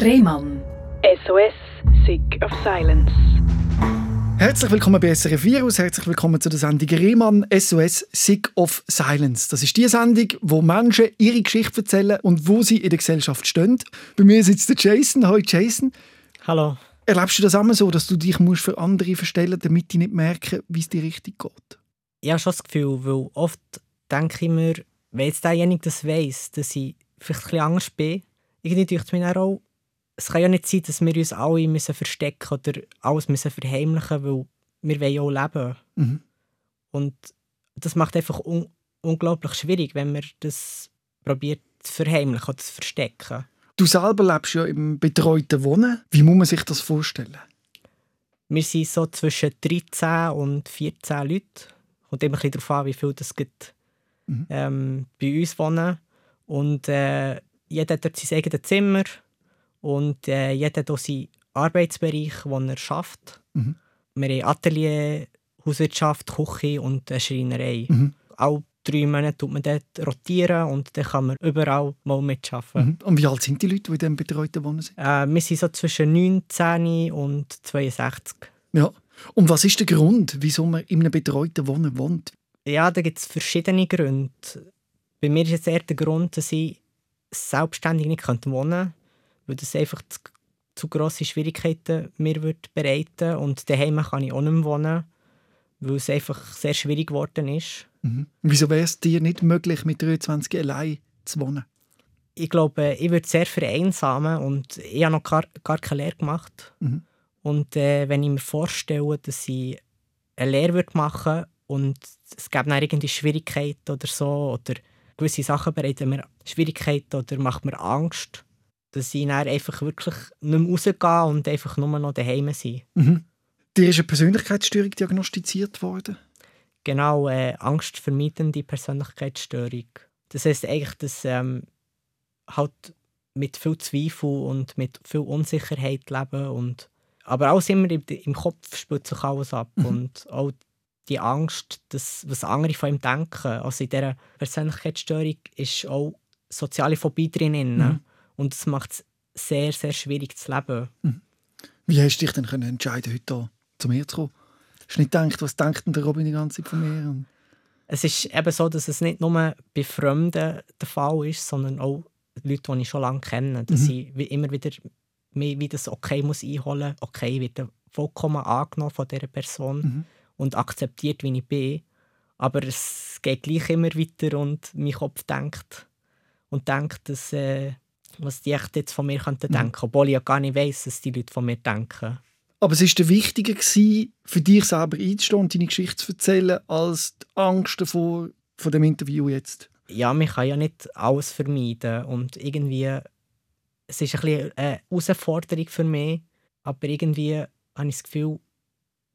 Rehmann. SOS, Sick of Silence. Herzlich willkommen bei SRF Virus, herzlich willkommen zu der Sendung Rehmann SOS Sick of Silence. Das ist die Sendung, wo Menschen ihre Geschichte erzählen und wo sie in der Gesellschaft stehen. Bei mir sitzt der Jason. Hallo Jason. Hallo. Erlebst du das immer so, dass du dich musst für andere verstellen musst, damit die nicht merken, wie es dir richtig geht? Ich habe schon das Gefühl, weil oft denke ich mir, wenn jetzt derjenige das weiss, dass ich vielleicht ein bisschen anders bin, irgendwie denke ich mir auch, es kann ja nicht sein, dass wir uns alle müssen verstecken oder alles müssen verheimlichen müssen, weil wir wollen ja auch leben. Mhm. Und das macht einfach un unglaublich schwierig, wenn man das probiert zu verheimlichen oder zu verstecken. Du selber lebst ja im betreuten Wohnen. Wie muss man sich das vorstellen? Wir sind so zwischen 13 und 14 Leute. Kommt immer ein bisschen darauf an, wie viel das gibt, Mhm. ähm, bei uns wohnen. Und äh, jeder hat dort sein eigenes Zimmer und äh, jeder hat auch seinen Arbeitsbereich, den er schafft. Mhm. Wir haben Atelier, Hauswirtschaft, Küche und eine Schreinerei. Mhm. Alle drei Monate tut man dort rotieren und dann kann man überall mal mitarbeiten. Mhm. Und wie alt sind die Leute, die in diesem betreuten Wohnen sind? Äh, wir sind so zwischen 19 und 62. Ja. Und was ist der Grund, wieso man in einem betreuten Wohnen wohnt? Ja, da gibt es verschiedene Gründe. Bei mir ist jetzt eher der Grund, dass ich selbstständig nicht wohnen könnte, weil das einfach zu, zu grosse Schwierigkeiten mir würde bereiten Und daheim kann ich auch nicht mehr wohnen, weil es einfach sehr schwierig geworden ist. Mhm. Wieso wäre es dir nicht möglich, mit 23 allein zu wohnen? Ich glaube, ich würde sehr vereinsamen und ich habe noch gar, gar keine Lehre gemacht. Mhm. Und äh, wenn ich mir vorstelle, dass ich eine Lehre würde machen und es gäbe dann irgendwie Schwierigkeiten oder so oder gewisse Sachen bereiten mir Schwierigkeiten oder macht mir Angst, dass ich dann einfach wirklich nicht mehr rausgehe und einfach nur noch daheim sein. Mhm. Dir ist eine Persönlichkeitsstörung diagnostiziert worden? Genau, äh, angstvermeidende Persönlichkeitsstörung. Das heisst eigentlich, dass ähm, halt mit viel Zweifel und mit viel Unsicherheit leben und aber alles immer im, im Kopf spielt sich alles ab Mhm. und auch die Angst, dass, was andere von ihm denken. Also in dieser Persönlichkeitsstörung ist auch soziale Phobie drin. Mhm. Und das macht es sehr, sehr schwierig zu leben. Wie hast du dich denn können entscheiden, heute hier zu mir zu kommen? Hast du nicht gedacht, was denkt denn der Robin die ganze Zeit von mir? Es ist eben so, dass es nicht nur bei Fremden der Fall ist, sondern auch Leute, die ich schon lange kenne. Dass Mhm. ich wie immer wieder mir wie das Okay muss einholen muss. Okay, wird vollkommen angenommen von dieser Person Mhm. und akzeptiert, wie ich bin. Aber es geht gleich immer weiter und mein Kopf denkt und denkt, dass, äh, was die echt jetzt von mir könnten Mhm. denken. Obwohl ich ja gar nicht weiss, was die Leute von mir denken. Aber es war dir wichtiger, gewesen, für dich selber einzustehen und deine Geschichte zu erzählen, als die Angst davor, von dem Interview jetzt. ja, man kann ja nicht alles vermeiden und irgendwie es ist ein bisschen eine Herausforderung für mich, aber irgendwie habe ich das Gefühl,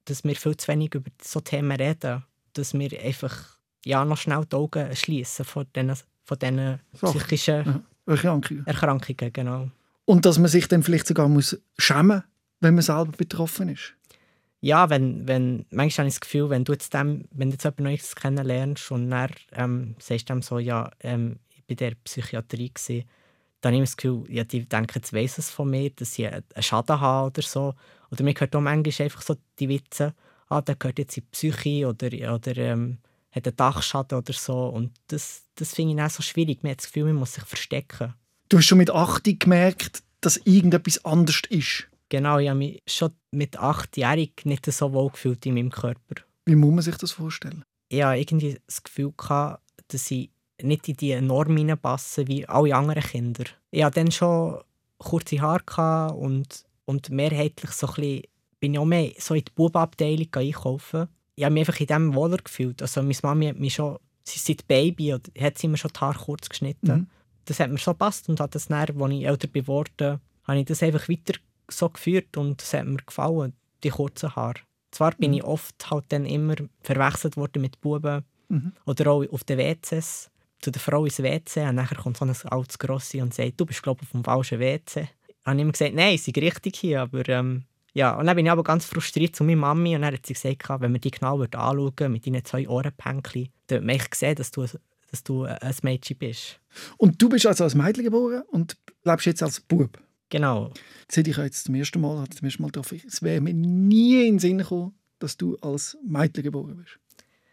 dass wir viel zu wenig über so Themen reden, dass wir einfach ja, noch schnell die Augen schließen von diesen, von diesen Sachen. psychischen Ja. Erkrankungen. Erkrankungen. Genau. Und dass man sich dann vielleicht sogar muss schämen wenn man selber betroffen ist. Ja, wenn, wenn, manchmal habe ich das Gefühl, wenn du jetzt, dem, wenn du jetzt jemanden Neues kennenlernst und dann ähm, sagst du dem so, ja, ähm, ich war in der Psychiatrie, gewesen, dann habe ich das Gefühl, ja, die denken, jetzt weiss es von mir, dass ich einen Schaden habe oder so. Oder mir hört auch manchmal einfach so die Witze, ah, der gehört jetzt in die Psyche oder, oder ähm, hat einen Dachschaden oder so. Und das, das finde ich auch so schwierig. Man hat das Gefühl, man muss sich verstecken. Du hast schon mit 80 gemerkt, dass irgendetwas anders ist. Genau, ich habe mich schon mit achtjährig nicht so wohl gefühlt in meinem Körper. Wie muss man sich das vorstellen? ich hatte irgendwie das Gefühl, gehabt, dass ich nicht in die Norm hineinpasse wie alle anderen Kinder. Ich hatte dann schon kurze Haare und, und mehrheitlich so ein bisschen, bin ich auch mehr so in die Bubenabteilung einkaufen. Ich habe mich einfach in dem wohler gefühlt. Also meine Mami hat mich schon, sie ist seit Baby, und hat sie mir schon die Haare kurz geschnitten. Mhm. Das hat mir so gepasst und hat das dann, als ich älter geworden habe ich das einfach weiter so geführt und es hat mir gefallen, die kurzen Haare. Zwar bin Mhm. ich oft halt dann immer verwechselt worden mit Buben Mhm. oder auch auf den WCs. Zu der Frau ins WC und nachher kommt so ein altes Grossi und sagt, du bist glaube ich auf dem falschen WC. Ich habe immer gesagt, nein, sie sind richtig hier, aber ähm, ja. Und dann bin ich aber ganz frustriert zu meiner Mami und dann hat sie gesagt, wenn man die genau würde anschauen mit deinen zwei Ohrenpänkchen, dann würde man sehen, dass du, dass du ein Mädchen bist. Und du bist also als Mädchen geboren und lebst jetzt als Bub. Genau. Das hätte ich jetzt zum ersten Mal, zum ersten Mal getroffen. Es wäre mir nie in den Sinn gekommen, dass du als Mädchen geboren bist.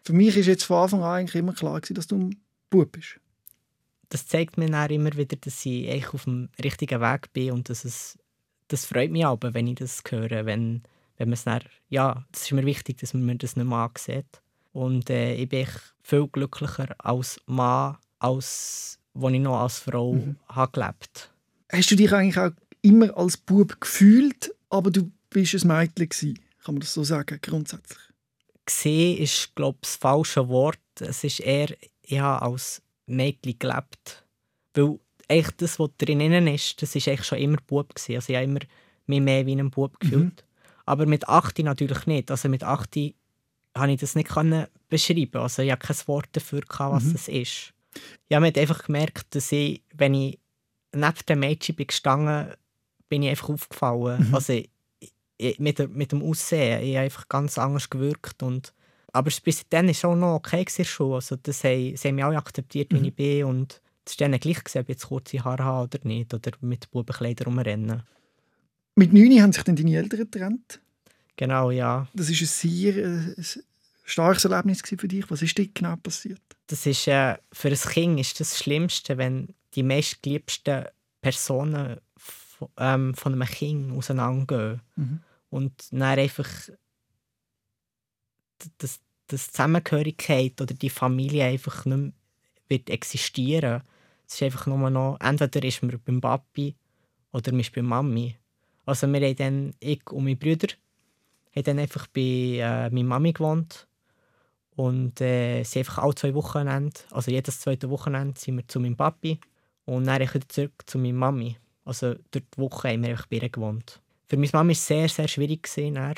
Für mich ist jetzt von Anfang an eigentlich immer klar gewesen, dass du ein Bub bist. Das zeigt mir dann immer wieder, dass ich eigentlich auf dem richtigen Weg bin und dass es, das freut mich aber, wenn ich das höre, wenn, wenn man es dann, ja, das ist mir wichtig, dass man mir das nicht mehr ansieht. Und äh, ich bin viel glücklicher als Mann, als als ich noch als Frau mhm. habe gelebt Hast du dich eigentlich auch immer als Bub gefühlt, aber du bist ein Mädchen gewesen? Kann man das so sagen, grundsätzlich? Gesehen ist, glaube ich, das falsche Wort. Es ist eher, ich habe als Mädchen gelebt. Weil eigentlich das, was drinnen ist, das ist eigentlich schon immer Bub gewesen. Also ich habe immer mich mehr wie ein Bub gefühlt. Mhm. Aber mit 8 natürlich nicht. Also mit 8 konnte ich das nicht beschreiben. Also ich hatte kein Wort dafür, was mhm. das ist. Ich habe einfach gemerkt, dass ich, wenn ich neben dem Mädchen bin gestanden bin ich einfach aufgefallen. Mhm. Also ich, mit, mit dem Aussehen, ich habe einfach ganz anders gewirkt und aber bis dann war es auch noch okay schon. Also das haben, sie haben mich alle akzeptiert, wie mhm. ich bin und es ist dann gleich gesehen, ob ich jetzt kurze Haare habe oder nicht oder mit Bubenkleidern rumrennen. Mit 9 haben sich dann deine Eltern getrennt? Genau, ja. Das war ein sehr äh, ein starkes Erlebnis für dich. Was ist dir genau passiert? Das ist, äh, für ein Kind ist das Schlimmste, wenn die meistgeliebsten Personen von, ähm, von einem Kind auseinandergehen. Mhm. Und dann einfach das, das Zusammengehörigkeit oder die Familie einfach nicht mehr wird existieren. Es ist einfach nur noch, entweder ist man beim Papi oder man ist bei Mami. Also wir haben dann, ich und meine Brüder, haben dann einfach bei äh, meiner Mami gewohnt. Und äh, sie einfach alle zwei Wochenende, also jedes zweite Wochenende, sind wir zu meinem Papi. Und dann wieder zurück zu meiner Mami. Also durch die Woche haben wir einfach bei ihr gewohnt. Für meine Mami war es sehr, sehr schwierig, gewesen, dann,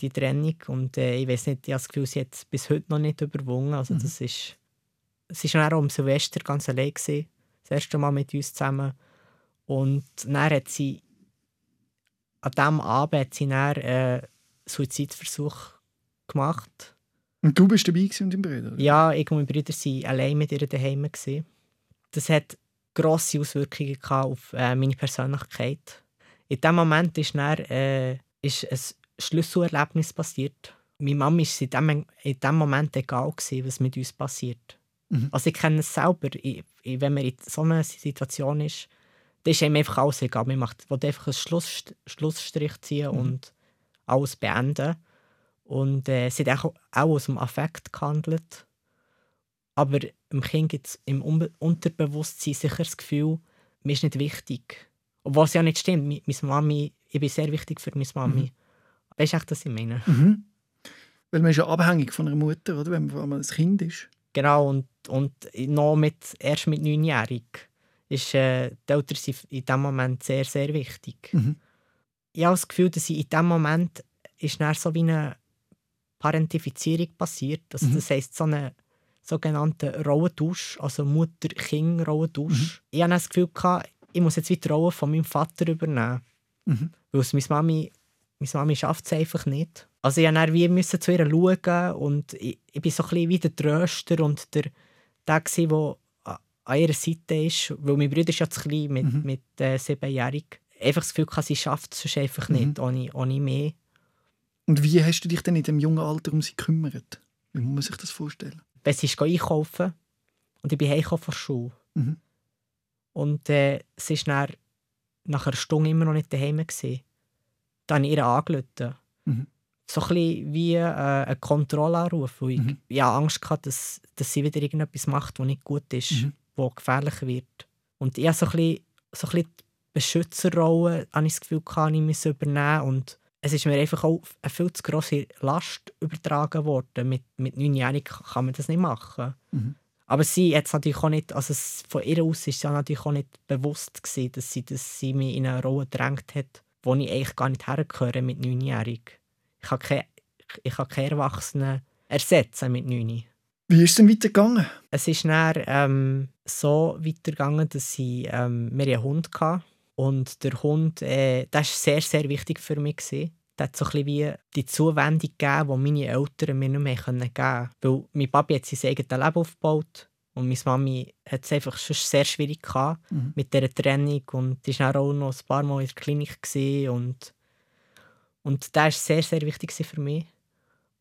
die Trennung. Und äh, ich weiß nicht, ich habe das Gefühl, sie hat es bis heute noch nicht überwunden. Also, mhm. das ist, sie war dann auch am Silvester ganz allein. Gewesen, das erste Mal mit uns zusammen. Und dann hat sie an diesem Abend hat sie dann, äh, Suizidversuch gemacht. Und du bist dabei und dein Bruder? Ja, ich und mein Bruder waren allein mit ihr daheim. Gewesen. Das hat grosse Auswirkungen auf äh, meine Persönlichkeit. In diesem Moment ist, dann, äh, ist ein Schlüsselerlebnis passiert. Meine Mama war in dem Moment egal, gewesen, was mit uns passiert. Mhm. Also ich kenne es selber. Ich, ich, wenn man in so einer Situation ist, dann ist einem einfach alles egal. Man macht, will einfach einen Schluss, Schlussstrich ziehen mhm. und alles beenden. Und äh, sie hat auch, auch aus dem Affekt gehandelt. Aber im Kind gibt es im Unterbewusstsein sicher das Gefühl, mir ist nicht wichtig. Obwohl es ja nicht stimmt. Meine Mami, ich bin sehr wichtig für meine Mami. Mhm. Weißt du, was ich meine? Mhm. Weil man ist ja abhängig von einer Mutter, oder? wenn man ein Kind ist. Genau, und, und noch mit, erst mit neunjährig ist äh, die Eltern sind in diesem Moment sehr, sehr wichtig. Mhm. Ich habe das Gefühl, dass in diesem Moment ist dann so wie eine Parentifizierung passiert. Also, mhm. Das heisst, so eine sogenannte Rollentausch, also Mutter-Kind-Rollentausch. Mhm. Ich hatte das Gefühl, gehabt, ich muss jetzt wieder die Rolle von meinem Vater übernehmen. Mhm. Weil meine Mami, meine Mami schafft es einfach nicht. Also ich musste wie müssen zu ihr schauen und ich, ich bin so ein bisschen wie der Tröster und der, der, der an ihrer Seite ist, weil mein Bruder ist ja zu klein mit, mhm. mit äh, siebenjährig. Einfach das Gefühl, sie schafft es einfach nicht, mhm. ohne, ohne mehr. Und wie hast du dich denn in dem jungen Alter um sie gekümmert? Wie muss man sich das vorstellen? Wenn sie ist einkaufen und ich bin heimgekommen von der Schule. Mhm. Und äh, sie war nach einer Stunde immer noch nicht daheim. Gewesen. Dann habe ich ihr angerufen. Mhm. So ein bisschen wie äh, ein Kontrollanruf. Weil mhm. ich, ich hatte Angst, hatte, dass, dass sie wieder irgendetwas macht, was nicht gut ist. Mhm wo gefährlich wird. Und ich habe so ein bisschen, so ein bisschen die Beschützerrolle, habe ich das Gefühl, kann ich übernehmen und es ist mir einfach auch eine viel zu grosse Last übertragen worden. Mit, mit neunjährigen kann man das nicht machen. Mhm. Aber sie hat natürlich auch nicht, also von ihr aus ist sie natürlich auch nicht bewusst gewesen, dass sie, dass sie mich in eine Rolle gedrängt hat, wo ich eigentlich gar nicht hergehöre mit neunjährig. Ich kann keine, ich kann keine Erwachsenen ersetzen mit neun. Wie ist es denn weitergegangen? Es ist dann ähm, so weitergegangen, dass ich, ähm, wir einen Hund hatten. Und der Hund, äh, das war sehr, sehr wichtig für mich. Gewesen. Der hat so ein bisschen wie die Zuwendung gegeben, die meine Eltern mir nicht mehr geben konnten. Weil mein Papi hat sein eigenes Leben aufgebaut. Und meine Mami hat es einfach schon sehr schwierig gehabt Mhm. mit dieser Trennung und die war auch noch ein paar Mal in der Klinik und und das war sehr, sehr wichtig für mich.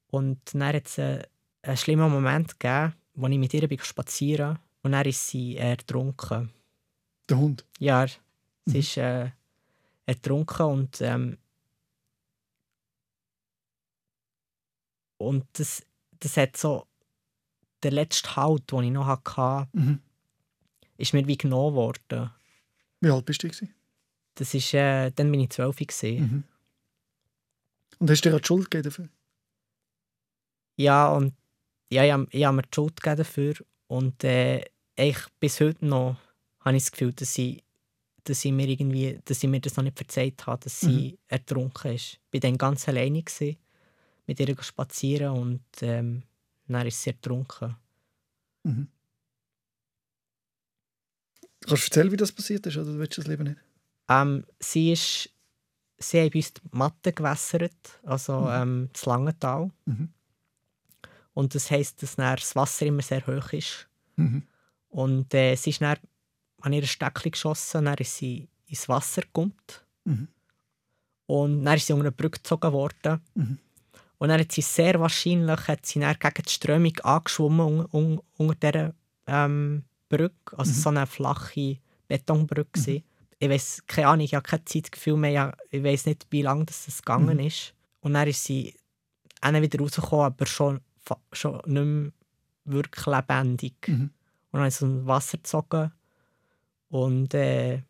Und dann hat es einen, einen schlimmen Moment gegeben, wo ich mit ihr bin spazieren und dann ist sie äh, ertrunken. Der Hund. Ja, sie Mhm. ist äh, ertrunken und ähm, und das, das hat so der letzte Halt, den ich noch hatte, Mhm. ist mir wie genommen worden. Wie alt bist du? gewesen? Das ist, äh, dann bin ich zwölf. Mhm. Und hast du dir auch die Schuld gegeben dafür? Ja, und ja, ich, hab- ich habe mir die Schuld gegeben dafür. Und äh, eigentlich bis heute noch habe ich das Gefühl, dass sie, dass sie mir irgendwie, dass sie mir das noch nicht verzeiht hat, dass sie ertrunken ist. Ich war dann ganz alleine gewesen, mit ihr spazieren und ähm, dann ist sie ertrunken. Mhm. Kannst du erzählen, wie das passiert ist, oder willst du das lieber nicht? Ähm, sie ist, sie haben bei uns die Matte gewässert, also Mhm. ähm, das Langental. Mhm. Und das heisst, dass das Wasser immer sehr hoch ist. Mhm. Und äh, sie ist dann an ihr Steckchen geschossen, dann ist sie ins Wasser gekommen. Mhm. Und dann ist sie unter eine Brücke gezogen worden. Mhm. Und dann hat sie sehr wahrscheinlich hat sie dann gegen die Strömung angeschwommen un, un, unter dieser ähm, Brücke. Also so eine flache Betonbrücke. Mhm. Ich weiß keine Ahnung, ich habe kein Zeitgefühl mehr. Ich weiß nicht, wie lange das das gegangen Mhm. ist. Und dann ist sie dann wieder rausgekommen, aber schon, schon nicht mehr wirklich lebendig. Mhm. Und dann habe ich so ein Wasser gezogen und äh,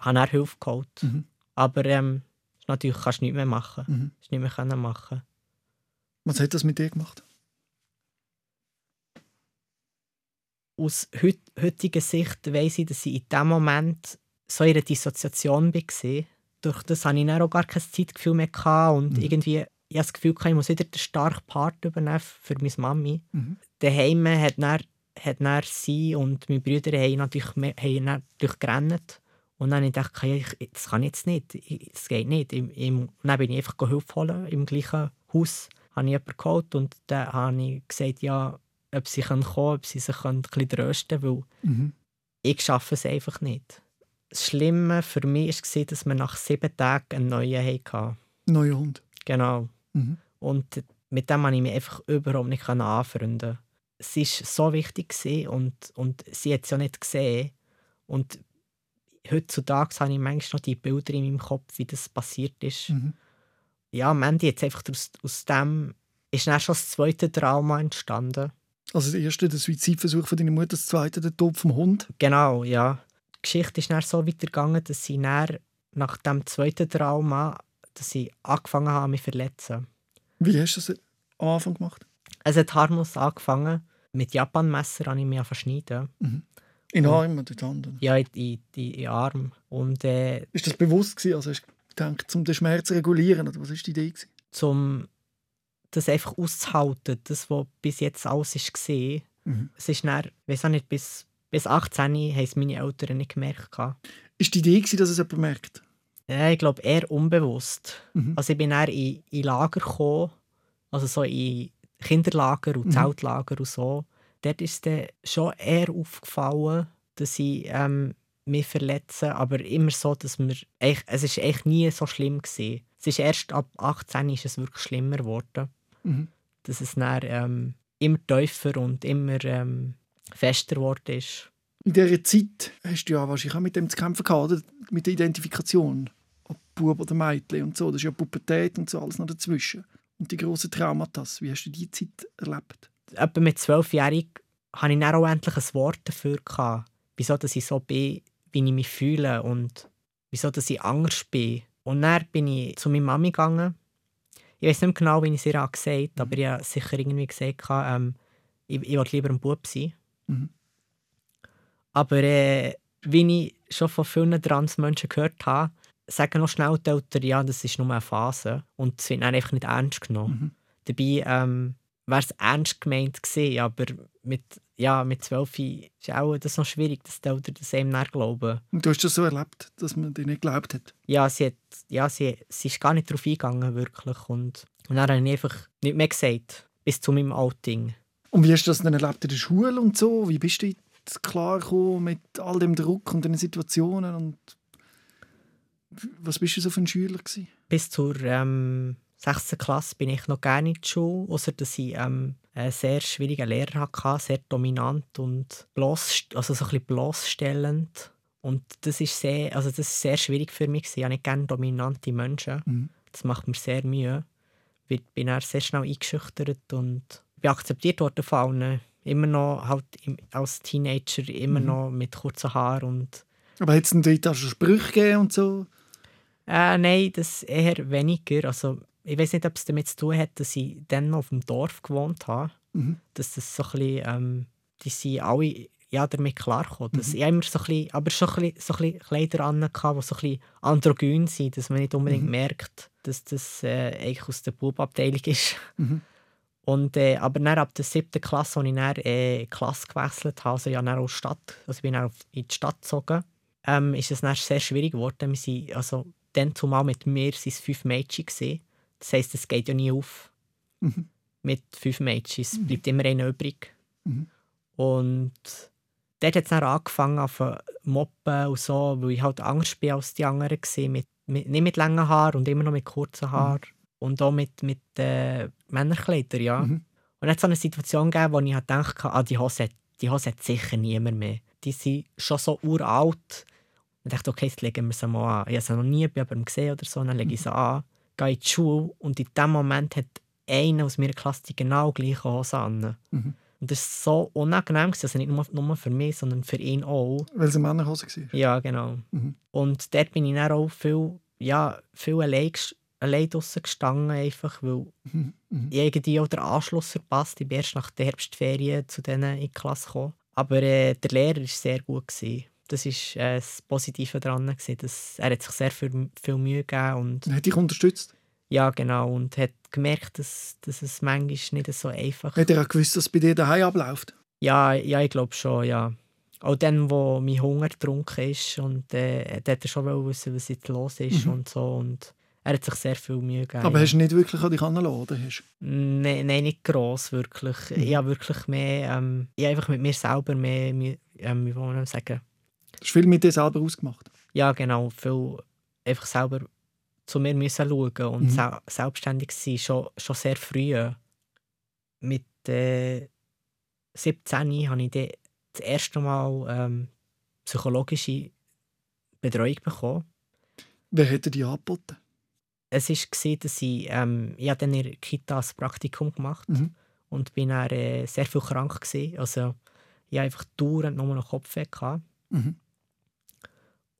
habe dann Hilfe geholt. Mhm. Aber ähm, natürlich kannst du nichts mehr machen. Mhm. Hast nicht mehr können machen. Was hat das mit dir gemacht? Aus heut, heutiger Sicht weiss ich, dass ich in dem Moment so in einer Dissoziation war. Durch das hatte ich dann auch gar kein Zeitgefühl mehr und Mhm. irgendwie ich das Gefühl, ich muss wieder den starken Part übernehmen für meine Mami. Mhm. daheim hat dann, hat dann sie und meine Brüder haben natürlich, mehr- haben natürlich gerannt. Und dann habe ich ich, das kann ich jetzt nicht, ich- das geht nicht. Im, und dann bin ich einfach Hilfe holen. Im gleichen Haus habe ich jemanden geholt und dann habe ich gesagt, ja, ob sie kommen können, ob sie sich ein bisschen trösten können, weil Mhm. ich schaffe es einfach nicht. Das Schlimme für mich war, dass wir nach sieben Tagen einen neuen hatten. Neuer Hund. Genau. Mhm. Und mit dem konnte ich mich einfach überhaupt nicht anfreunden. Es war so wichtig und, und sie hat es ja nicht gesehen. Und heutzutage habe ich manchmal noch die Bilder in meinem Kopf, wie das passiert ist. Mhm. Ja, am Ende jetzt einfach aus, aus dem ist dann schon das zweite Trauma entstanden. Also das erste, der Suizidversuch von deiner Mutter, das zweite, der Tod vom Hund. Genau, ja. Die Geschichte ist dann so weitergegangen, dass sie dann nach dem zweiten Trauma, dass ich angefangen habe, mich zu verletzen. Wie hast du das am Anfang gemacht? Es hat harmlos angefangen. Mit Japanmesser habe ich mich verschneiden. In den Und- Arm oder die Hand? Ja, in, in, in Arm. Und äh, Ist das bewusst gewesen? Also hast du gedacht, um den Schmerz zu regulieren? Oder was war die Idee? Gewesen? zum das einfach auszuhalten, das, was bis jetzt alles war. Mhm. Es ist dann, ich weiß auch nicht, bis, bis 18 haben es meine Eltern nicht gemerkt. Ist die Idee, gewesen, dass es jemand merkt? Ja, ich glaube, eher unbewusst. Mhm. Also ich bin dann in, in Lager gekommen, also so in Kinderlager und Mhm. Zeltlager und so. Dort ist es schon eher aufgefallen, dass ich ähm, mich verletze, aber immer so, dass mir, es ist echt nie so schlimm gewesen. Es ist erst ab 18 ist es wirklich schlimmer geworden, Mhm. dass es dann ähm, immer tiefer und immer ähm, fester geworden ist. In dieser Zeit hast du ja wahrscheinlich auch mit dem zu kämpfen gehabt, oder? mit der Identifikation. Ob Bub oder Mädchen und so. Das ist ja Pubertät und so alles noch dazwischen. Und die grossen Traumata. Wie hast du diese Zeit erlebt? etwa mit zwölfjährig hatte ich dann auch endlich ein Wort dafür gehabt, wieso dass ich so bin, wie ich mich fühle und wieso dass ich anders bin. Und dann bin ich zu meiner Mami gegangen. Ich weiß nicht mehr genau, wie ich es ihr gesagt habe, aber ich habe sicher irgendwie gesagt, ähm, ich, ich will lieber ein Bub sein. Mhm. Aber äh, wie ich schon von vielen Transmenschen gehört habe, sagen noch schnell die Eltern, ja, das ist nur eine Phase. Und es wird einfach nicht ernst genommen. Mhm. Dabei ähm, wäre es ernst gemeint gewesen, aber mit, ja, mit 12 ist auch das noch schwierig, dass die Eltern das einem dann glauben. Und du hast das so erlebt, dass man dir nicht geglaubt hat. Ja, sie, hat, ja sie, sie ist gar nicht darauf eingegangen, wirklich. Und, und dann habe ich einfach nicht mehr gesagt, bis zu meinem Outing. Und wie hast du das dann erlebt in der Schule und so? Wie bist du jetzt klargekommen mit all dem Druck und den Situationen? Und was bist du so für ein Schüler gewesen? Bis zur ähm, 6. Klasse bin ich noch gerne in der Schule, außer dass ich ähm, einen sehr schwierigen Lehrer hatte, sehr dominant und bloß, also so ein bisschen bloßstellend. Und das ist sehr, also das ist sehr schwierig für mich. Ich habe nicht gerne dominante Menschen. Mhm. Das macht mir sehr Mühe. Ich bin dann sehr schnell eingeschüchtert und bin akzeptiert worden von allen. Immer noch halt als Teenager, immer Mhm. noch mit kurzen Haaren und Aber hat es denn dort auch schon Sprüche gegeben und so? Äh, nein, das eher weniger. Also, ich weiß nicht, ob es damit zu tun hat, dass ich dann noch auf dem Dorf gewohnt habe. Mhm. Dass das so ein bisschen, ähm, die sind alle ja, damit klargekommen. Dass Mhm. Ich immer so ein bisschen, aber schon ein bisschen, so ein bisschen Kleider an, die so ein bisschen androgyn sind, dass man nicht unbedingt Mhm. merkt, dass das äh, eigentlich aus der Bubabteilung ist. Mhm. Und, äh, aber dann ab der siebten Klasse, als ich dann äh, Klasse gewechselt habe, also ich dann auch Stadt, also ich bin dann in die Stadt gezogen, ähm, ist es dann sehr schwierig geworden. Wir sind, also, dann zumal mit mir waren es fünf Mädchen. Gewesen. Das heisst, es geht ja nie auf. Mhm. Mit fünf Mädchen. Es Mhm. bleibt immer einer übrig. Mhm. Und dort hat es dann angefangen auf Moppen und so, weil ich halt anders bin als die anderen. Mit, mit, nicht mit langen Haaren und immer noch mit kurzen Haaren. Und auch mit, mit äh, Männerkleidern, ja. Mhm. Und dann hat es so eine Situation gegeben, wo ich halt dachte, ah, die Hose, die Hose hat sicher niemand mehr. Die sind schon so uralt. Und ich dachte, okay, jetzt legen wir sie mal an. Ich habe sie noch nie bei jemandem gesehen oder so. Dann lege ich sie an, gehe in die Schule und in dem Moment hat einer aus meiner Klasse die genau gleiche Hose an. Mhm. Und das war so unangenehm. Also nicht nur, nur für mich, sondern für ihn auch. Weil es eine Männerhose war. Ja, genau. Mhm. Und dort bin ich dann auch viel, ja, viel allein, allein draussen gestanden, einfach, weil Mhm. Ich irgendwie auch den Anschluss verpasst. Ich bin erst nach der Herbstferien zu denen in die Klasse gekommen. Aber äh, der Lehrer war sehr gut. Gewesen. Das war äh, das Positive daran. Gewesen, dass er hat sich sehr viel, viel Mühe gegeben und Hat dich unterstützt? ja, genau. Und hat gemerkt, dass, dass es manchmal nicht so einfach Hat er auch gewusst, dass es bei dir daheim abläuft? Ja, ja ich glaube schon, ja. Auch dann, wo mein Hunger getrunken ist und äh, hat er schon wissen, was jetzt los ist Mhm. und so. Und er hat sich sehr viel Mühe gegeben. Aber hast du nicht wirklich an dich herangelassen, Nein, nein, nicht gross, wirklich. Mhm. Ich habe wirklich mehr, ähm, ich habe einfach mit mir selber mehr, mehr ähm, wie will man sagen, du hast viel mit dir selber ausgemacht? ja genau, viel einfach selber zu mir müssen schauen und Mhm. sel selbstständig sein, schon, schon sehr früh. Mit äh, 17 habe ich das erste Mal ähm, psychologische Betreuung bekommen. Wer hätte dir angeboten? Es war, dass ich, ähm, ich habe dann in der Kita ein Praktikum gemacht Mhm. und bin dann, äh, sehr viel krank gewesen. Also ich hatte einfach dauernd nur noch Kopfweh. Mhm.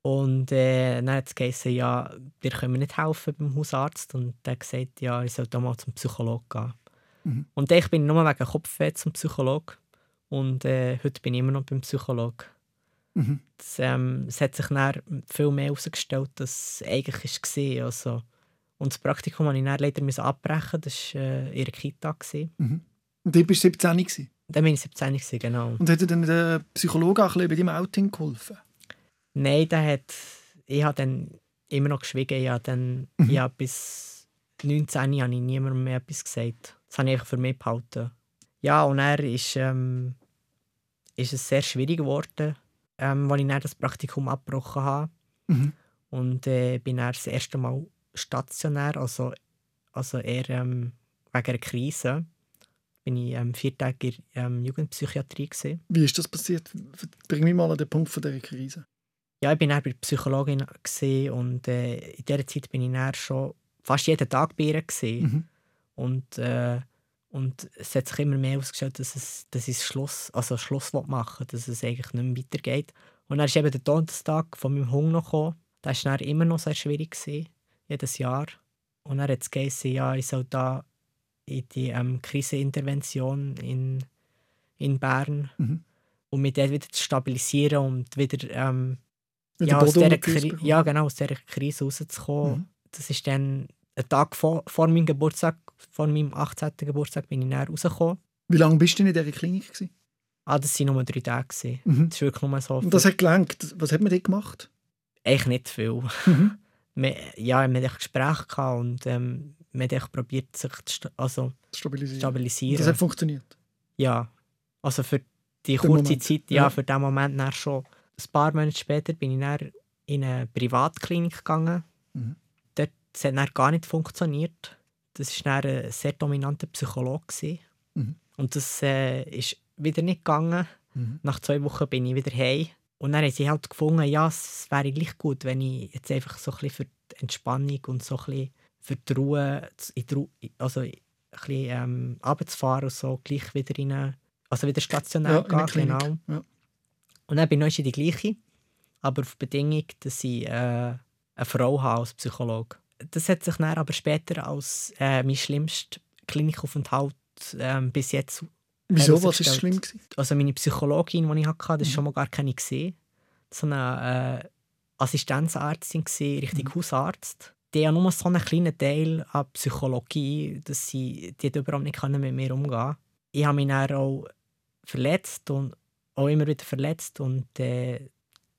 Und äh, dann hat es geheißen, ja, dir können wir nicht helfen beim Hausarzt. Und der hat gesagt, ja, ich sollte mal zum Psychologen gehen. Mhm. Und ich bin nur wegen Kopfweh zum Psychologen. Und äh, heute bin ich immer noch beim Psychologen. Mhm. Das, ähm, es hat sich dann viel mehr herausgestellt, als es eigentlich war. Also, und das Praktikum musste ich dann leider müssen abbrechen. Das war äh, in der Kita. Mhm. Und du warst 17 gewesen. Dann bin ich 17, gewesen, genau. Und hat dir dann der Psychologe auch ein bei deinem Outing geholfen? Nein, der hat, ich habe dann immer noch geschwiegen. Ich habe dann, Mhm. ich habe bis 19 habe ich niemandem mehr etwas gesagt. Das habe ich für mich behalten. Ja, und er ist, ähm, ist es sehr schwierig geworden, ähm, als ich dann das Praktikum abgebrochen habe. Mhm. Und äh, bin dann das erste Mal stationär, also, also eher ähm, wegen einer Krise. Bin ich ähm, vier Tage in der ähm, Jugendpsychiatrie. Gewesen. Wie ist das passiert? Bring mich mal an den Punkt von dieser Krise. Ja, ich bin dann bei der Psychologin und äh, in dieser Zeit bin ich dann schon fast jeden Tag bei ihr. Mhm. Und, äh, und es hat sich immer mehr ausgestellt, dass, es, dass ich Schluss, also Schluss machen dass es eigentlich nicht mehr weitergeht. Und dann ist eben der Todestag von meinem Hunger noch gekommen. Das war dann immer noch sehr schwierig, gewesen, jedes Jahr. Und dann hat es ja, ich soll da in die ähm, Krisenintervention in, in Bern, Mhm. um mich dort wieder zu stabilisieren und wieder ähm, ja, aus dieser Kri ja, genau, aus dieser Krise rauszukommen. Mhm. Das ist dann ein Tag vor, vor meinem Geburtstag, vor meinem 18. Geburtstag, bin ich dann rausgekommen. Wie lange bist du in dieser Klinik? Gewesen? Ah, das waren nur drei Tage. Mhm. Das ist wirklich nur so. Und das hat gelangt. Was hat man dort gemacht? Eigentlich nicht viel. Mhm. Wir, ja, wir hatten Gespräche gehabt und ähm, haben echt probiert, sich zu also, Stabilisieren. Stabilisieren. das hat funktioniert. Ja, also für die Den kurze Moment, Zeit, ja, ja. für den Moment dann schon. Ein paar Monate später bin ich dann in eine Privatklinik gegangen. Mhm. Dort das hat dann gar nicht funktioniert. Das war dann ein sehr dominanter Psychologe. Mhm. Und das äh, ist wieder nicht gegangen. Mhm. Nach zwei Wochen bin ich wieder heim. Und dann haben sie halt gefunden, ja, es wäre gleich gut, wenn ich jetzt einfach so ein bisschen für die Entspannung und so ein bisschen für die Ruhe, z- in die Ruhe also ein bisschen ähm, runterzufahren und so, gleich wieder in eine, also wieder stationär Ja, gehen, genau. ja. Und dann bin ich in die gleiche, aber auf Bedingung, dass ich äh, eine Frau habe als Psychologe. Das hat sich dann aber später als äh, mein schlimmster Klinikaufenthalt ähm, bis jetzt Wieso? Was ist herausgestellt. schlimm gewesen? also meine Psychologin, die ich hatte, das Mhm. war schon mal gar keine gesehen. So eine äh, Assistenzärztin, gewesen, richtig Mhm. Hausarzt. Die hat nur so einen kleinen Teil an Psychologie, dass sie die überhaupt nicht können mit mir umgehen Ich habe mich dann auch verletzt und auch immer wieder verletzt und äh,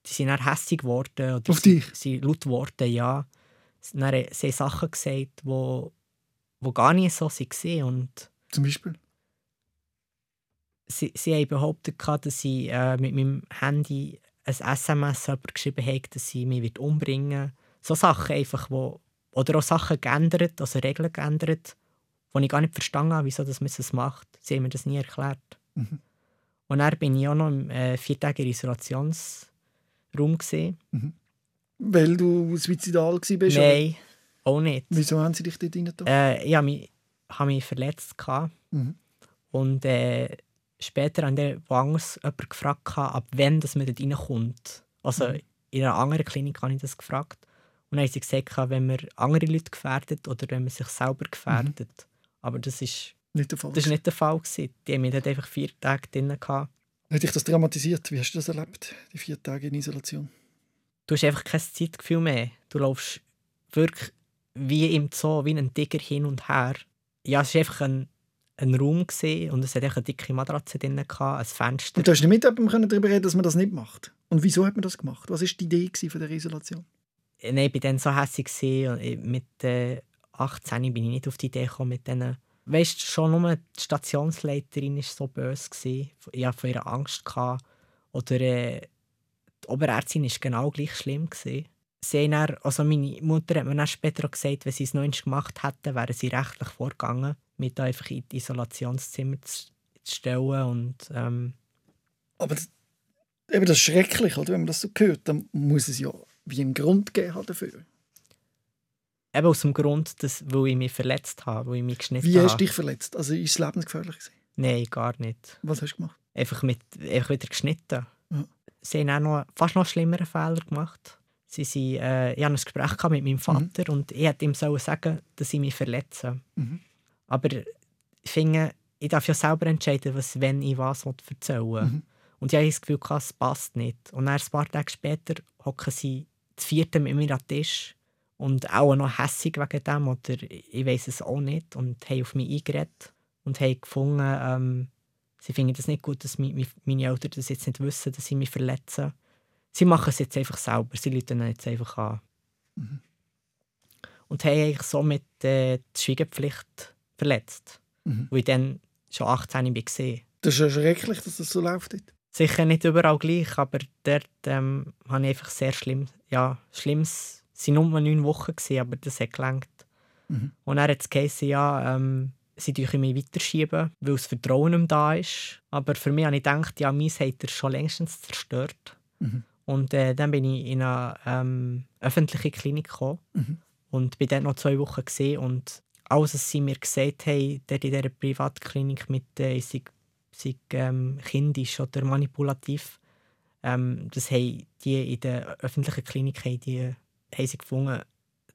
die sind dann hässig geworden. Oder Auf sie, dich? Sie laut geworden, ja. Dann- sie haben Sachen gesagt, die wo, wo gar nicht so waren. Und Zum Beispiel? Sie, sie haben behauptet, dass sie äh, mit meinem Handy ein SMS geschrieben habe, dass sie mich wird umbringen wird. So Sachen einfach, wo, oder auch Sachen geändert, also Regeln geändert, die ich gar nicht verstanden habe, wieso dass man das macht. Sie haben mir das nie erklärt. Mhm. Und dann bin ich auch noch im äh, viertägigen Isolationsraum. Gewesen. Weil du suizidal warst? oder? Nein, auch nicht. Wieso haben sie dich dort rein? Äh, ich habe mich, habe mich verletzt. Gehabt. Mhm. Und äh, später haben dann woanders jemand gefragt, gehabt, ab wann dass man dort reinkommt. Also Mhm. in einer anderen Klinik habe ich das gefragt. Und dann haben sie gesagt, wenn man andere Leute gefährdet oder wenn man sich selber gefährdet. Aber das ist, Nicht der Fall. das ist nicht der Fall. Gewesen. Die haben mich dort einfach vier Tage drin. Gehabt. Hat dich das dramatisiert? Wie hast du das erlebt, die vier Tage in Isolation? Du hast einfach kein Zeitgefühl mehr. Du laufst wirklich wie im Zoo, wie ein Tiger hin und her. Ja, es war einfach ein, ein Raum gewesen und es hatte eine dicke Matratze drin, ein Fenster. Und du hast nicht mit jemandem können darüber reden, dass man das nicht macht. Und wieso hat man das gemacht? Was war die Idee von der Isolation? Äh, Nein, ich war dann so hässlich. ich- Mit äh, 18 bin ich nicht auf die Idee gekommen mit diesen... Weißt du, schon nur die Stationsleiterin war so böse. Gewesen. Ich hatte von ihr Angst. Gehabt. Oder äh, die Oberärztin war genau gleich schlimm. Gewesen. Sie dann, also meine Mutter hat mir dann später gesagt, wenn sie es noch einmal gemacht hätten, wären sie rechtlich vorgegangen, mich da einfach in die Isolationszimmer zu, zu stellen. Und, ähm, Aber das, eben das ist schrecklich, oder? wenn man das so hört. Dann muss es ja wie einen Grund geben haben dafür. eben aus dem Grund, dass, weil ich mich verletzt habe, weil ich mich geschnitten Wie habe. hast du dich verletzt? Also ist es lebensgefährlich gewesen? Nein, gar nicht. Was hast du gemacht? einfach, mit, einfach wieder geschnitten. Ja. Sie haben auch noch, fast noch schlimmere Fehler gemacht. Sie sind, äh, ich hatte ein Gespräch mit meinem Vater und ich hätte ihm sagen, dass ich mich verletze. Mhm. Aber ich finde, ich darf ja selber entscheiden, was, wenn ich was erzählen will. Mhm. Und ich habe das Gefühl, es passt nicht. Und dann ein paar Tage später hocken sie das vierte mit mir an den Tisch und auch noch hässig wegen dem oder ich weiß es auch nicht und haben auf mich eingeredet und haben gefunden, ähm, sie finden das nicht gut, dass meine Eltern das jetzt nicht wissen, dass sie mich verletzen. Sie machen es jetzt einfach selber, sie rufen jetzt einfach an. Mhm. Und haben eigentlich somit äh, die Schweigepflicht verletzt, Mhm. weil ich dann schon 18 war. Das ist ja schrecklich, dass das so läuft. Sicher nicht überall gleich, aber dort ähm, habe ich einfach sehr schlimm, ja, schlimmes, es waren nur neun Wochen, gewesen, aber das hat gelangt. Mhm. Und dann hat es geheißen, ja, ähm, sie dürfen mich weiterschieben, weil das Vertrauen nicht mehr da ist. Aber für mich habe ich gedacht, ja, meins hat er schon längstens zerstört. Mhm. Und äh, dann bin ich in eine ähm, öffentliche Klinik gekommen Mhm. und bin dort noch zwei Wochen gesehen und alles, was sie mir gesagt haben, dort in dieser Privatklinik mit äh, sei, sei, ähm, kindisch oder manipulativ, ähm, das haben die in der öffentlichen Klinik haben die, haben sie gefunden,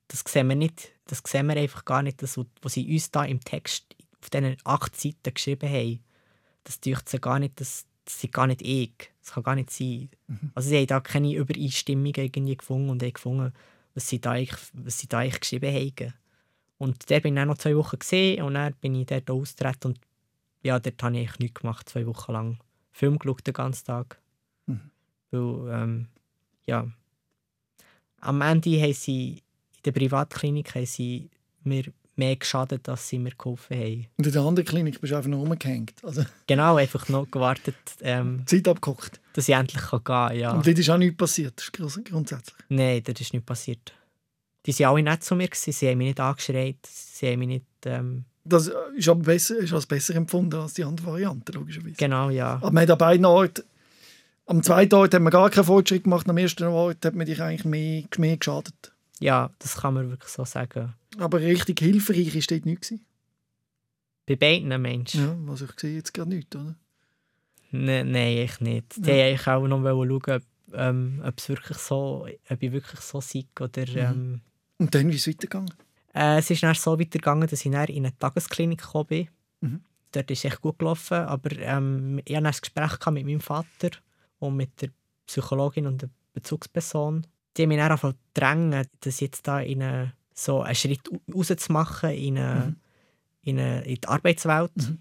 das sehen wir nicht, das sehen wir einfach gar nicht, das, was sie uns da im Text auf diesen acht Seiten geschrieben haben, das dürfte sie gar nicht, das, das sind gar nicht ich, das kann gar nicht sein. Mhm. Also sie haben da keine Übereinstimmung irgendwie gefunden und haben gefunden, was sie da eigentlich, was sie da eigentlich geschrieben haben. Und der bin ich dann noch zwei Wochen gesehen und dann bin ich dort austreten und ja, dort habe ich eigentlich nichts gemacht, zwei Wochen lang. Film geschaut den ganzen Tag. Mhm. Weil, ähm, ja, am Ende haben sie in der Privatklinik haben sie mir mehr geschadet, als sie mir geholfen haben. Und in der anderen Klinik bist du einfach noch rumgehängt. Also Genau, einfach noch gewartet, ähm, Zeit abgeguckt. dass ich endlich gehen kann. Ja. Und dort ist auch nichts passiert, das ist grund- grundsätzlich. Nein, das ist nicht passiert. Die waren alle nett zu mir, gewesen. sie haben mich nicht angeschreit, sie haben mich nicht... Ähm, Das ist aber besser, ist als besser empfunden als die andere Variante, logischerweise. genau, ja. Aber man hat an beiden Orten, am zweiten Ort hat man gar keinen Fortschritt gemacht, am ersten Ort hat man dich eigentlich mehr, mehr geschadet. Ja, das kann man wirklich so sagen. Aber richtig hilfreich war dort nichts. Bei beiden Menschen? Ja, was ich sehe jetzt gerade nicht, oder? Ne- Nein, ich nicht. Die Ja. wollten eigentlich auch noch schauen, ob, ähm, ob, es wirklich so, ob ich wirklich so sei. Oder, Mhm. ähm, Und dann, wie ist es weitergegangen? äh, es ist dann so weitergegangen, dass ich dann in eine Tagesklinik gekommen bin. Mhm. Dort ist es echt gut gelaufen, aber ähm, ich hatte ein Gespräch mit meinem Vater und mit der Psychologin und der Bezugsperson. Die haben mich dann angefangen drängen, dass jetzt da in eine, so einen Schritt au- rauszumachen in, eine, Mhm. in, eine, in die Arbeitswelt, Mhm.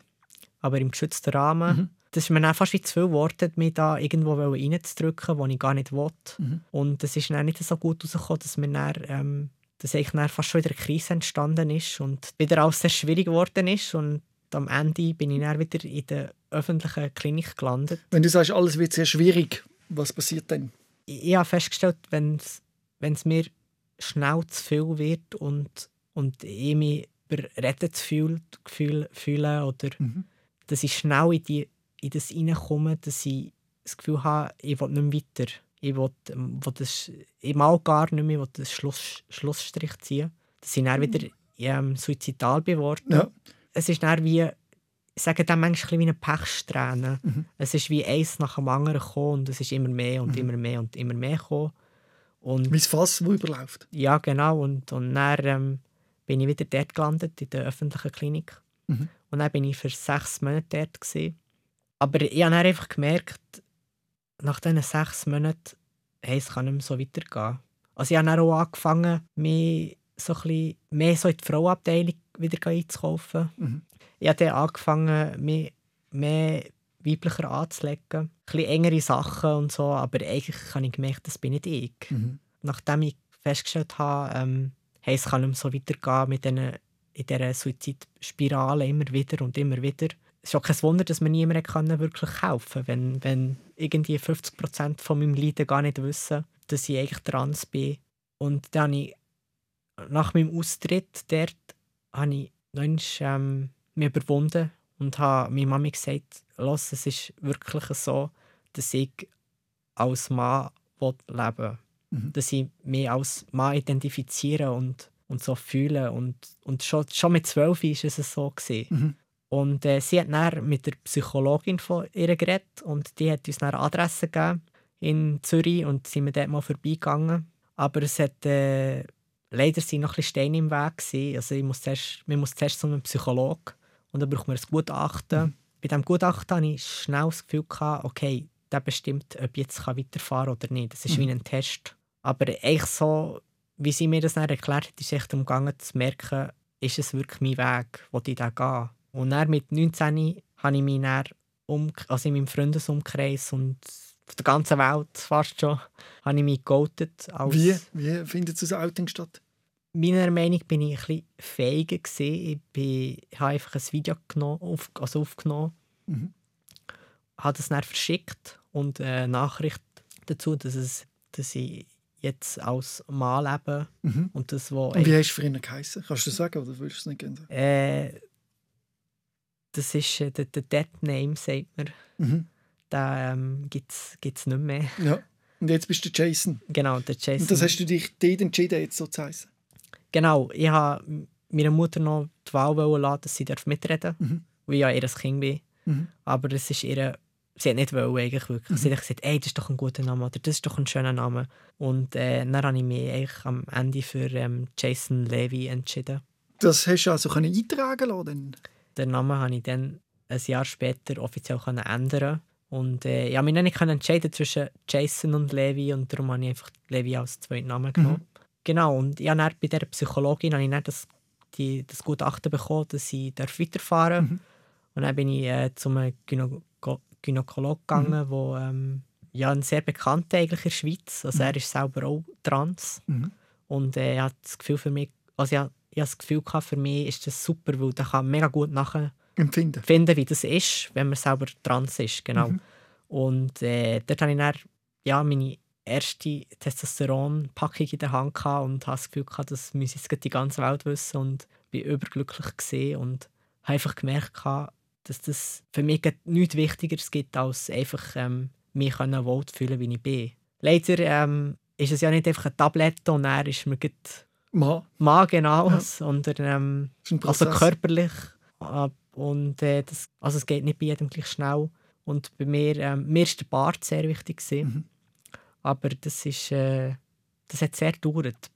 aber im geschützten Rahmen. Mhm. Das ist mir dann fast wie zu viel geworden, mich da irgendwo reinzudrücken, wo ich gar nicht wollte. Mhm. Und es ist dann nicht so gut rausgekommen, dass mir dann, ähm, dass eigentlich fast schon wieder eine Krise entstanden ist und wieder alles sehr schwierig geworden ist. Und am Ende bin ich dann wieder in der öffentlichen Klinik gelandet. Wenn du sagst, alles wird sehr schwierig, was passiert dann? Ich, ich habe festgestellt, wenn es mir schnell zu viel wird und, und ich mich überredet fühl, fühl, fühle oder Mhm. dass ich schnell in, die, in das reinkomme, dass ich das Gefühl habe, ich will nicht mehr weiter. Ich will, ähm, will das, ich mag gar nicht mehr, will den Schluss, Schlussstrich ziehen. Dass ich dann wieder ähm, suizidal geworden. Ja. Es ist dann wie, ich sage dem manchmal wie eine Pechsträhne. Mhm. Es ist wie eins nach dem anderen gekommen und es ist immer mehr und Mhm. immer mehr und immer mehr gekommen. Und Wie das Fass, das überläuft. ja, genau. Und, und dann ähm, bin ich wieder dort gelandet, in der öffentlichen Klinik. Mhm. Und dann bin ich für sechs Monate dort. Gewesen. Aber ich habe dann einfach gemerkt, nach diesen sechs Monaten, hey, es kann nicht mehr so weitergehen. Also ich habe dann auch angefangen, mich so ein bisschen mehr so in die Frauenabteilung wieder einzukaufen. Mhm. Ich habe dann angefangen, mich mehr weiblicher anzulegen. Ein bisschen engere Sachen und so, aber eigentlich habe ich gemerkt, das bin nicht ich Mhm. nachdem ich festgestellt habe, ähm, hey, es kann nicht mehr so weitergehen mit diesen, in dieser Suizidspirale immer wieder und immer wieder. Es ist auch kein Wunder, dass mir niemand kann wirklich kann, wenn, wenn irgendwie 50% von meinem Leiden gar nicht wissen, dass ich eigentlich trans bin. Und dann habe ich nach meinem Austritt dort habe ich ähm, mich überwunden und habe meiner Mami gesagt, Los, es ist wirklich so, dass ich als Mann leben will Mhm. dass ich mich als Mann identifiziere und, und so fühle. Und, und schon, schon mit zwölf war es so. Gewesen. Mhm. Und äh, sie hat dann mit der Psychologin von ihr geredet und die hat uns dann eine Adresse gegeben in Zürich und sind wir dort mal vorbeigegangen. Aber es hat äh, leider sind noch ein bisschen Steine im Weg gewesen. Also ich muss zuerst, man muss zuerst zu einem Psychologen und dann braucht man ein Gutachten. Mhm. Bei diesem Gutachten hatte ich schnell das Gefühl, gehabt, okay, der bestimmt, ob ich jetzt weiterfahren kann oder nicht. Das ist Mhm. wie ein Test. Aber eigentlich so, wie sie mir das dann erklärt hat, ist es echt darum gegangen, zu merken, ist es wirklich mein Weg, wo ich da gehe. Und dann mit 19 habe ich mich dann um, also in meinem Freundesumkreis und auf der ganzen Welt fast schon, habe ich mich geoutet. Als Wie, wie findet das Outing statt? Meiner Meinung nach bin ich ein bisschen feiger. gewesen. Ich, bin, ich habe einfach ein Video genommen, auf, also aufgenommen, Mhm. habe das dann verschickt und eine Nachricht dazu, dass, es, dass ich jetzt als Mann lebe Mhm. und das, wo Und wie hast du für ihn geheißen? Kannst du das sagen oder willst du es nicht sagen? Äh, das ist äh, der, der Dead Name, sagt man. Mhm. Den ähm, gibt es nicht mehr. Ja. Und jetzt bist du Jason. Genau, der Jason. Und das hast du dich dort entschieden, jetzt so zu heißen? Genau, ich habe meiner Mutter noch die Wahl lassen, dass sie mitreden darf, Mhm. weil ich ja ihr Kind bin. Mhm. Aber es ist ihr, sie hat nicht wollen, eigentlich wirklich. Sie hat gesagt, ey, das ist doch ein guter Name oder das ist doch ein schöner Name. Und äh, dann habe ich mich eigentlich am Ende für ähm, Jason Levy entschieden. Das hast du also können eintragen lassen? Den Namen habe ich dann ein Jahr später offiziell ändern und äh, ich konnte mich nicht entscheiden zwischen Jason und Levi und darum habe ich einfach Levi als zweiten Namen genommen. Genau, und ich habe dann bei dieser Psychologin habe ich dann das, die, das Gutachten bekommen, dass ich darf weiterfahren darf. Mhm. Und dann bin ich äh, zum Gynä Gynäkologen gegangen, wo ähm, ja, ein sehr bekannter eigentlich in der Schweiz. Also Mhm. er ist selber auch trans. Mhm. Und äh, er hat das Gefühl für mich, also ich habe ich habe das Gefühl gehabt, für mich ist das super, weil da kann mega gut nachempfinden, Empfinden. wie das ist, wenn man selber dran ist, genau. Mhm. Und äh, dort hatte ich dann, ja, meine erste Testosteron-Packung in der Hand gehabt und habe das Gefühl gehabt, das müsse jetzt die ganze Welt wissen und bin überglücklich gesehen und habe einfach gemerkt, gehabt, dass das für mich nichts Wichtigeres gibt, als einfach ähm, mich wohl zu fühlen, wie ich bin. Leider ähm, ist es ja nicht einfach eine Tablette und dann ist mir Mann, Mann genau, Ja. sondern ähm, also körperlich. äh, Und äh, das, also es geht nicht bei jedem gleich schnell. Und bei mir, ähm, mir ist der Bart sehr wichtig gewesen. Mhm. Aber das ist, äh, das hat sehr gedauert.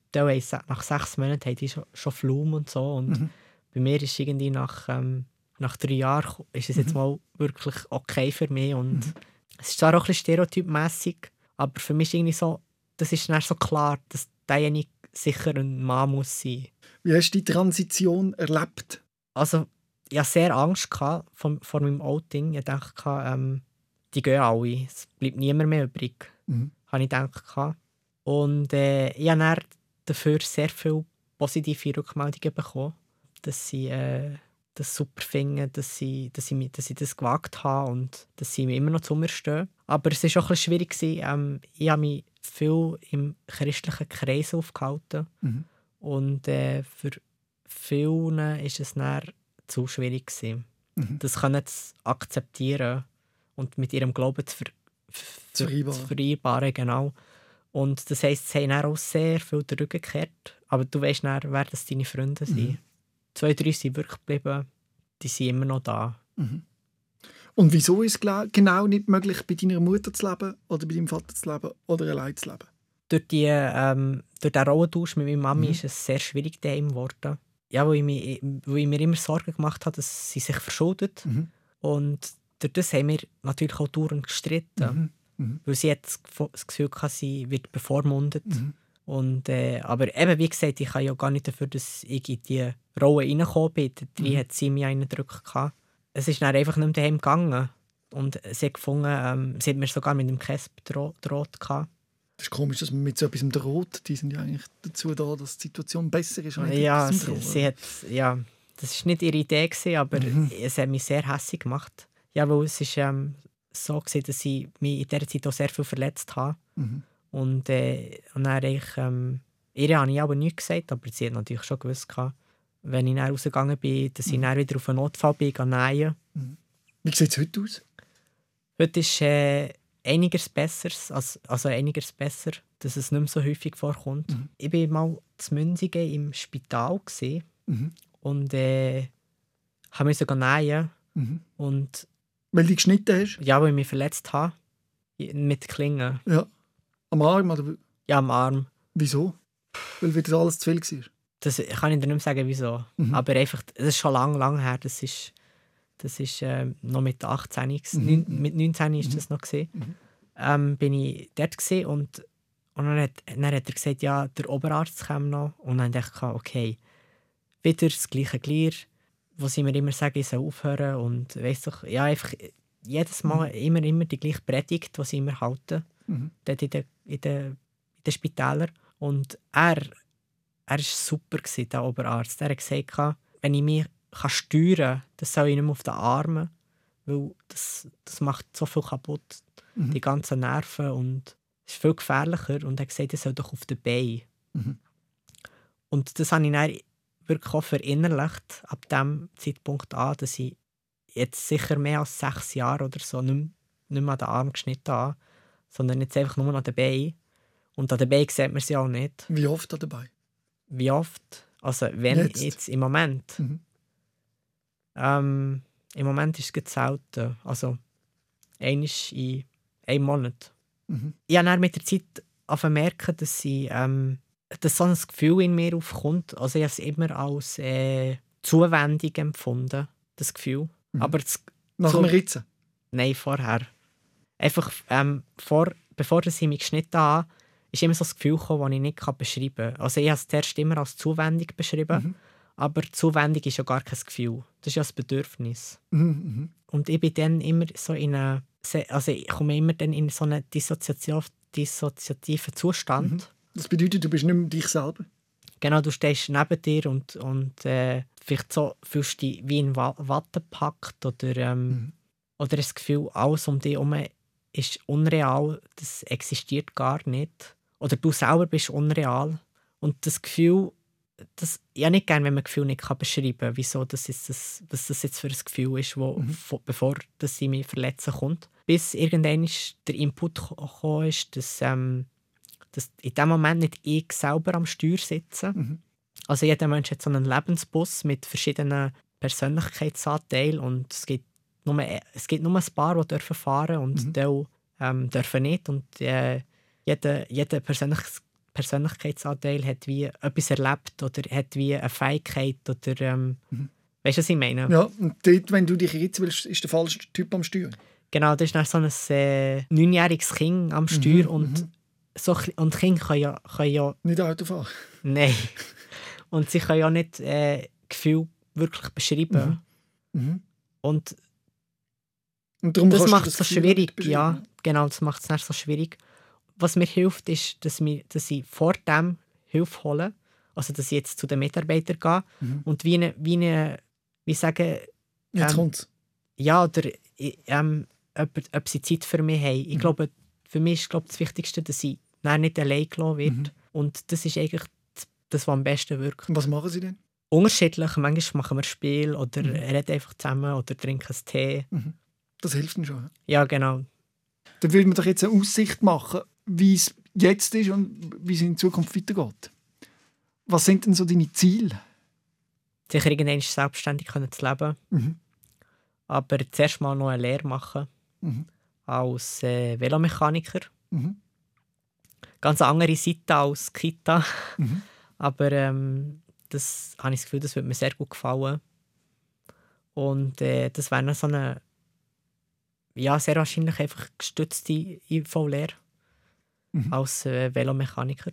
Nach sechs Monaten hatte ich schon, schon Flum und so. Und Mhm. bei mir ist irgendwie nach, ähm, nach drei Jahren ist es jetzt Mhm. mal wirklich okay für mich. Und Mhm. es ist zwar auch ein bisschen stereotypmässig, aber für mich ist irgendwie so, das ist dann so klar, dass derjenige sicher ein Mann muss sein. Wie hast du die Transition erlebt? Also, ich hatte sehr Angst vor, vor meinem Outing. Ich dachte, ähm, die gehen alle. Es bleibt niemand mehr übrig. Mhm. Habe ich gedacht. Und äh, ich habe dafür sehr viele positive Rückmeldungen bekommen, dass sie äh, das super finden, dass sie, dass, sie, dass ich das gewagt habe und dass sie mir immer noch zu mir stehen. Aber es war auch ein bisschen schwierig. Ähm, ich habe mich viel im christlichen Kreis aufgehalten. Mhm. Und äh, für viele ist es dann zu schwierig gewesen, Mhm. das können zu akzeptieren und mit ihrem Glauben zu, ver Zu ver vereinbaren. zu vereinbaren. Genau. Und das heisst, sie haben dann auch sehr viel den Rücken gekehrt. Aber du weißt dann, wer das deine Freunde sind. Mhm. Zwei, drei sind wirklich geblieben. Die sind immer noch da. Mhm. Und wieso ist es genau nicht möglich, bei deiner Mutter zu leben oder bei deinem Vater zu leben oder allein zu leben? Durch, die, ähm, durch den Rollentausch mit meiner Mami Mhm. ist es sehr schwierig daheim geworden. Ja, weil ich, mich, weil ich mir immer Sorgen gemacht habe, dass sie sich verschuldet. Mhm. Und durch das haben wir natürlich auch dauernd gestritten. Mhm. Weil sie hat das Gefühl hatte, sie wird bevormundet. Mhm. Und, äh, aber eben, wie gesagt, ich kann ja gar nicht dafür, dass ich in diese Rolle reingekommen bin. Drin Mhm. hat sie mich reingedrückt. gehabt. Es ist dann einfach nicht mehr daheim gegangen. Und sie hat gefunden, ähm, sie hat mir sogar mit dem Kesp gedro- gedroht. gehabt. Das ist komisch, dass man mit so etwas droht. Die sind ja eigentlich dazu da, dass die Situation besser ist. Ja, sie, sie hat, ja, das war nicht ihre Idee, gewesen, aber Mhm. es hat mich sehr hässlich gemacht. Ja, weil es ist ähm, so gewesen, dass ich mich in dieser Zeit auch sehr viel verletzt habe. Mhm. Und, äh, und dann ich, ähm, ihr habe ich aber nichts gesagt, aber sie hat natürlich schon gewusst, gehabt, wenn ich rausgegangen bin, dass ich Mhm. dann wieder auf einen Notfall bin, gehe nähen. Wie sieht es heute aus? Heute ist äh, einiges besser, also, also einiges besser, dass es nicht mehr so häufig vorkommt. Mhm. Ich war mal zu Münzigen im Spital gewesen, Mhm. und äh, habe müssen nähen. Mhm. Und Weil du geschnitten hast? ja, weil ich mich verletzt habe, mit Klingen, Ja. Am Arm? Oder ja, am Arm. wieso? Weil wieder alles zu viel war? Das kann ich dir nicht mehr sagen, wieso. Mhm. Aber einfach, das ist schon lange, lange her. Das ist, das ist äh, noch mit 18, gewesen. Mhm. Mit 19 ist Mhm. das noch gesehen. Mhm. Ähm, bin ich dort und, und dann, hat, dann hat er gesagt, ja, der Oberarzt kommt noch. Und dann dachte ich, okay, wieder das gleiche Glier, wo sie mir immer sagen, ich soll aufhören und weiss doch, ja, einfach jedes Mal immer, immer die gleiche Predigt, die sie immer halten Mhm. dort in den, in den, in den Spitälern. Und er, er war super, gewesen, der Oberarzt. Er hat gesagt, wenn ich mich kann steuern kann, dann soll ich nicht mehr auf den Armen, weil das, das macht so viel kaputt, Mhm. die ganzen Nerven und es ist viel gefährlicher. Und er hat gesagt, ich soll doch auf den Beinen. Mhm. Und das habe ich dann wirklich auch verinnerlicht, ab dem Zeitpunkt an, dass ich jetzt sicher mehr als sechs Jahre oder so nicht, nicht mehr an den Arm geschnitten habe, sondern jetzt einfach nur an den Beinen. Und an den Beinen sieht man sie auch nicht. Wie oft da dabei? Wie oft? Also wenn Jetzt? jetzt, im Moment. Mhm. Ähm, Im Moment ist es selten. Also einmal in einem Monat. Mhm. Ich habe mit der Zeit merken, dass, ich, ähm, dass so ein Gefühl in mir aufkommt. Also ich habe es immer als äh, Zuwendung empfunden, das Gefühl. Mhm. Aber das, Nach So- dem Ritzen? nein, vorher. Einfach ähm, vor, bevor ich mich geschnitten habe, ist immer so das Gefühl gekommen, das ich nicht beschreiben kann. Also ich habe es zuerst immer als Zuwendung beschrieben, Mhm. aber Zuwendung ist ja gar kein Gefühl. Das ist ja ein Bedürfnis. Mhm. Mhm. Und ich bin dann immer so in eine, also ich komme immer dann in so einen dissoziativ, dissoziativen Zustand. Das bedeutet, du bist nicht mehr dich selber. genau, du stehst neben dir und, und äh, vielleicht so fühlst du dich wie in Wa- Watte gepackt oder, ähm, Mhm. oder das Gefühl, alles um dich herum ist unreal, das existiert gar nicht. Oder du selber bist unreal. Und das Gefühl, das, ich habe nicht gerne, wenn man Gefühl nicht kann beschreiben kann, wieso das jetzt das, was das jetzt für ein Gefühl ist, wo, Mhm. vo- bevor das sie mich verletzen kommt. Bis irgendwann ist der Input ko- gekommen ist, dass, ähm, dass in dem Moment nicht ich selber am Steuer sitze. Mhm. Also jeder Mensch hat so einen Lebensbus mit verschiedenen Persönlichkeitsanteilen und es gibt nur, es gibt nur ein paar, die dürfen fahren und Mhm. die ähm, dürfen nicht. Und äh, jeder, jeder Persönlich Persönlichkeitsanteil hat wie etwas erlebt oder hat wie eine Fähigkeit oder ähm, Mhm. weißt du, was ich meine? Ja, und dort, wenn du dich ritzen willst, ist der falsche Typ am Steuer. Genau, das ist dann so ein äh, neunjähriges Kind am Steuer und, mhm. so, Kle- und Kinder können ja, können ja Nicht Auto fahren. Nein. Und sie können ja nicht äh, Gefühl wirklich beschreiben. Mhm. Und Und darum das macht es so schwierig. Ja, genau, das macht es so schwierig. Was mir hilft, ist, dass, mir, dass ich vor dem Hilfe hole. Also, dass ich jetzt zu den Mitarbeitern gehe Mhm. und wie eine, wie eine, wie sagen, Jetzt ähm, kommt's. ja, oder ähm, ob, ob sie Zeit für mich haben. Ich Mhm. glaube, für mich ist glaube, das Wichtigste, dass ich nicht allein gelassen werde. Mhm. Und das ist eigentlich das, was am besten wirkt. Und was machen sie denn? unterschiedlich. Manchmal machen wir ein Spiel oder Mhm. reden einfach zusammen oder trinken einen Tee. Das hilft ihnen schon. Ja, genau. Dann will man doch jetzt eine Aussicht machen, wie es jetzt ist und wie es in Zukunft weitergeht. Was sind denn so deine Ziele? Sicher irgendwann selbstständig können zu leben. Mhm. Aber zuerst mal noch eine Lehre machen Mhm. als äh, Velomechaniker. Mhm. Ganz andere Seite als Kita. Mhm. Aber ähm, das habe ich das Gefühl, das würde mir sehr gut gefallen. Und äh, das wäre so eine, ja, sehr wahrscheinlich einfach gestützte IV-Lehre Mhm. als äh, Velomechaniker.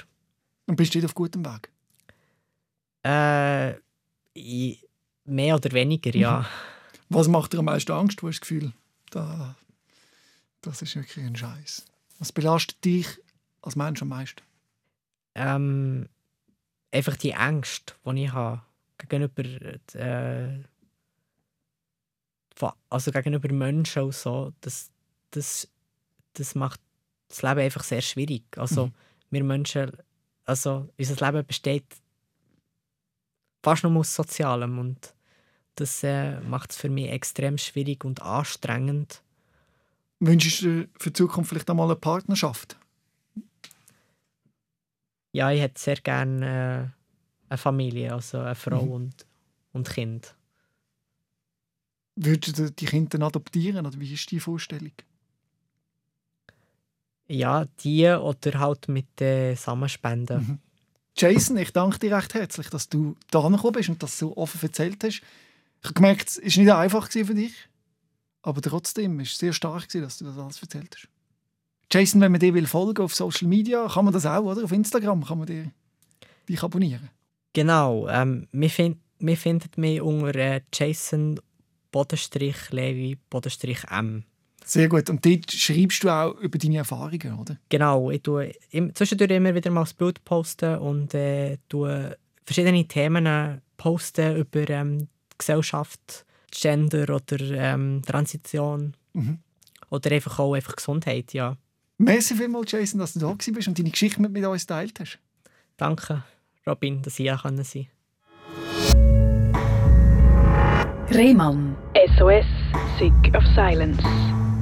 Und bist du auf gutem Weg? Äh, i- mehr oder weniger, ja. Was macht dir am meisten Angst? Wo hast du das Gefühl, da, das ist wirklich ein Scheiß? Was belastet dich als Mensch am meisten? Ähm, einfach die Ängste, die ich habe gegenüber, äh, also gegenüber Menschen und so, das, das, das macht das Leben einfach sehr schwierig. Also Mhm. wir Menschen, also unser Leben besteht fast nur aus Sozialem und das äh, macht es für mich extrem schwierig und anstrengend. Wünschst du für die Zukunft vielleicht einmal eine Partnerschaft? Ja, ich hätte sehr gerne äh, eine Familie, also eine Frau Mhm. und, und Kind. Würdest du die Kinder dann adoptieren? Oder wie ist die Vorstellung? Ja, die oder halt mit äh, Samenspenden. Mhm. Jason, ich danke dir recht herzlich, dass du da gekommen bist und das so offen erzählt hast. Ich habe gemerkt, es war nicht einfach für dich, aber trotzdem war es sehr stark, dass du das alles erzählt hast. Jason, wenn man dir will folgen auf Social Media, kann man das auch, oder? Auf Instagram kann man dir, dich abonnieren. Genau, ähm, wir, find, wir finden mich unter äh, Jason Bodenstrich Levi Bodenstrich M. Sehr gut. Und dort schreibst du auch über deine Erfahrungen, oder? Genau, ich tue im, zwischendurch immer wieder mal das Bild posten und äh, tue verschiedene Themen posten über ähm, Gesellschaft, Gender oder ähm, Transition Mhm. oder einfach auch einfach Gesundheit, ja. Merci vielmals, Jason, dass du da gewesen bist und deine Geschichte mit, mit uns geteilt hast. Danke, Robin, dass ich hier sein konnte. Rehmann. SOS, Sick of Silence.